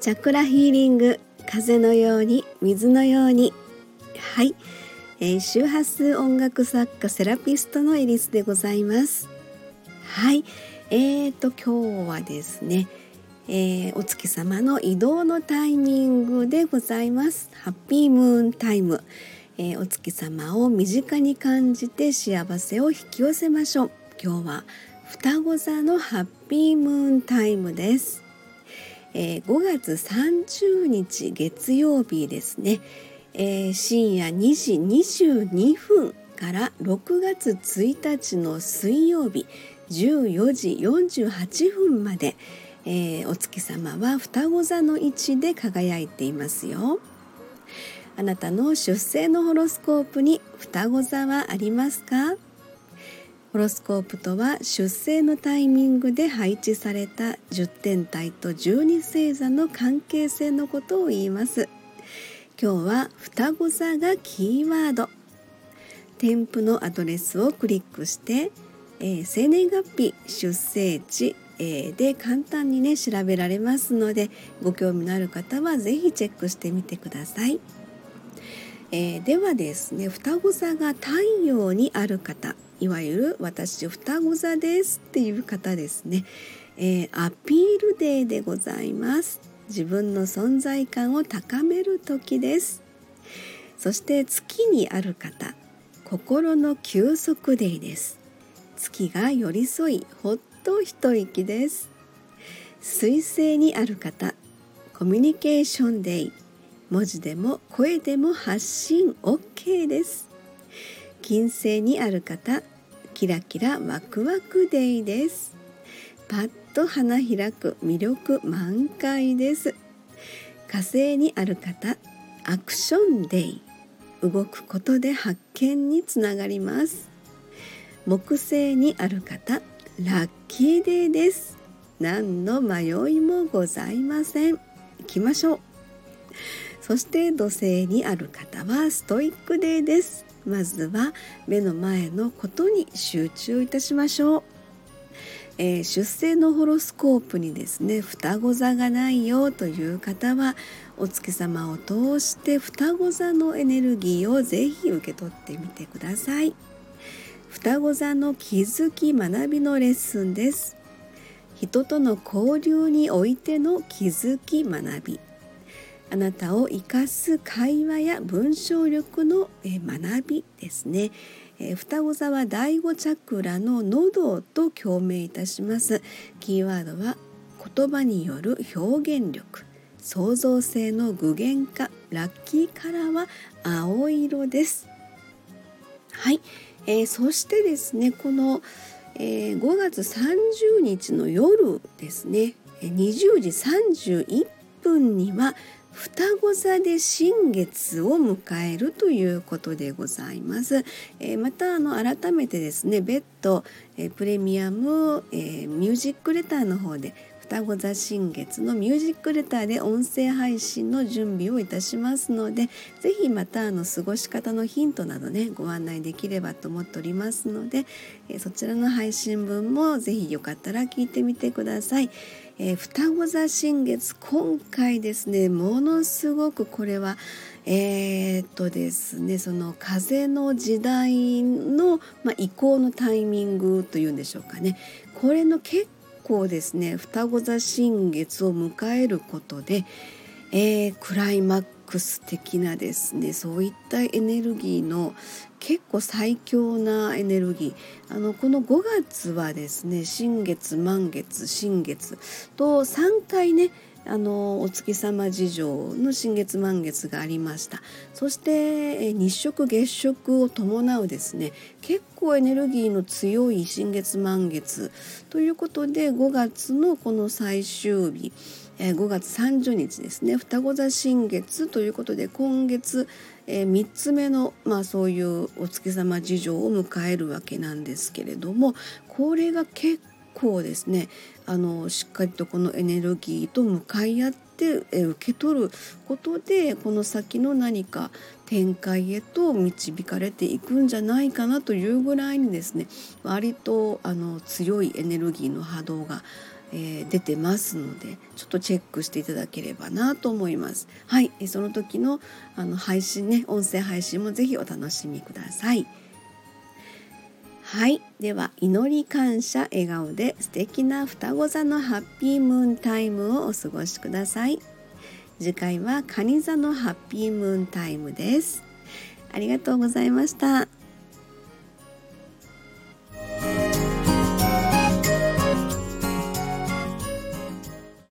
チャクラヒーリング風のように水のように。はい、えー、周波数音楽作家セラピストのエリスでございます。はい。えーと今日はですね、えー、お月様の移動のタイミングでございます。ハッピームーンタイム、えー、お月様を身近に感じて幸せを引き寄せましょう。今日は双子座のハッピームーンタイムです。えー、5月30日月曜日ですね、えー、深夜2時22分から6月1日の水曜日14時48分まで、えー、お月様は双子座の位置で輝いていますよ。あなたの出生のホロスコープに双子座はありますか？ホロスコープとは出生のタイミングで配置された10天体と12星座の関係性のことを言います。今日は双子座がキーワード。添付のアドレスをクリックして、えー、生年月日出生地、えー、で簡単にね調べられますのでご興味のある方は是非チェックしてみてください、えー、ではですね双子座が太陽にある方。いわゆる私双子座ですっていう方ですね、えー、アピールデーでございます。自分の存在感を高める時です。そして月にある方心の休息デイです。月が寄り添いほっと一息です。水星にある方コミュニケーションデイ文字でも声でも発信 OK です。金星にある方キラキラワクワクデイです。パッと花開く魅力満開です。火星にある方アクションデイ。動くことで発見につながります。木星にある方ラッキーデーです。何の迷いもございません。行きましょう。そして土星にある方はストイックデーです。まずは目の前のことに集中いたしましょう、えー、出生のホロスコープにですね双子座がないよという方はお月様を通して双子座のエネルギーをぜひ受け取ってみてください。双子座の気づき学びのレッスンです。人との交流においての気づき学び。あなたを生かす会話や文章力の学びですね。双子座は第五チャクラの喉と共鳴いたします。キーワードは言葉による表現力、創造性の具現化、ラッキーカラーは青色です。はい、えー、そしてですねこの、えー、5月30日の夜ですね20時31分には双子座で新月を迎えるということでございます。えー、またあの改めてですね別途、えー、プレミアム、えー、ミュージックレターの方で双子座新月のミュージックレターで音声配信の準備をいたしますので是非またあの過ごし方のヒントなどねご案内できればと思っておりますので、えそちらの配信分も是非よかったら聞いてみてください。えー、双子座新月今回ですねものすごくこれはえー、っとですねその風の時代の、まあ、移行のタイミングというんでしょうかね。これの結構ですね双子座新月を迎えることで、えー、クライマックス的なですねそういったエネルギーの結構最強なエネルギー。あのこの5月はですね新月満月新月と3回ねあのお月様事情の新月満月がありました。そして日食月食を伴うですね結構エネルギーの強い新月満月ということで5月のこの最終日え5月30日ですね。双子座新月ということで今月え3つ目の、まあ、そういうお月様事情を迎えるわけなんですけれどもこれが結構ですねあのしっかりとこのエネルギーと向かい合ってえ受け取ることでこの先の何か展開へと導かれていくんじゃないかなというぐらいにですね割とあの強いエネルギーの波動がえー、出てますのでちょっとチェックしていただければなと思います。はい。その時のあの配信ね音声配信もぜひお楽しみください。はい。では祈り感謝笑顔で素敵な双子座のハッピームーンタイムをお過ごしください。次回は蟹座のハッピームーンタイムです。ありがとうございました。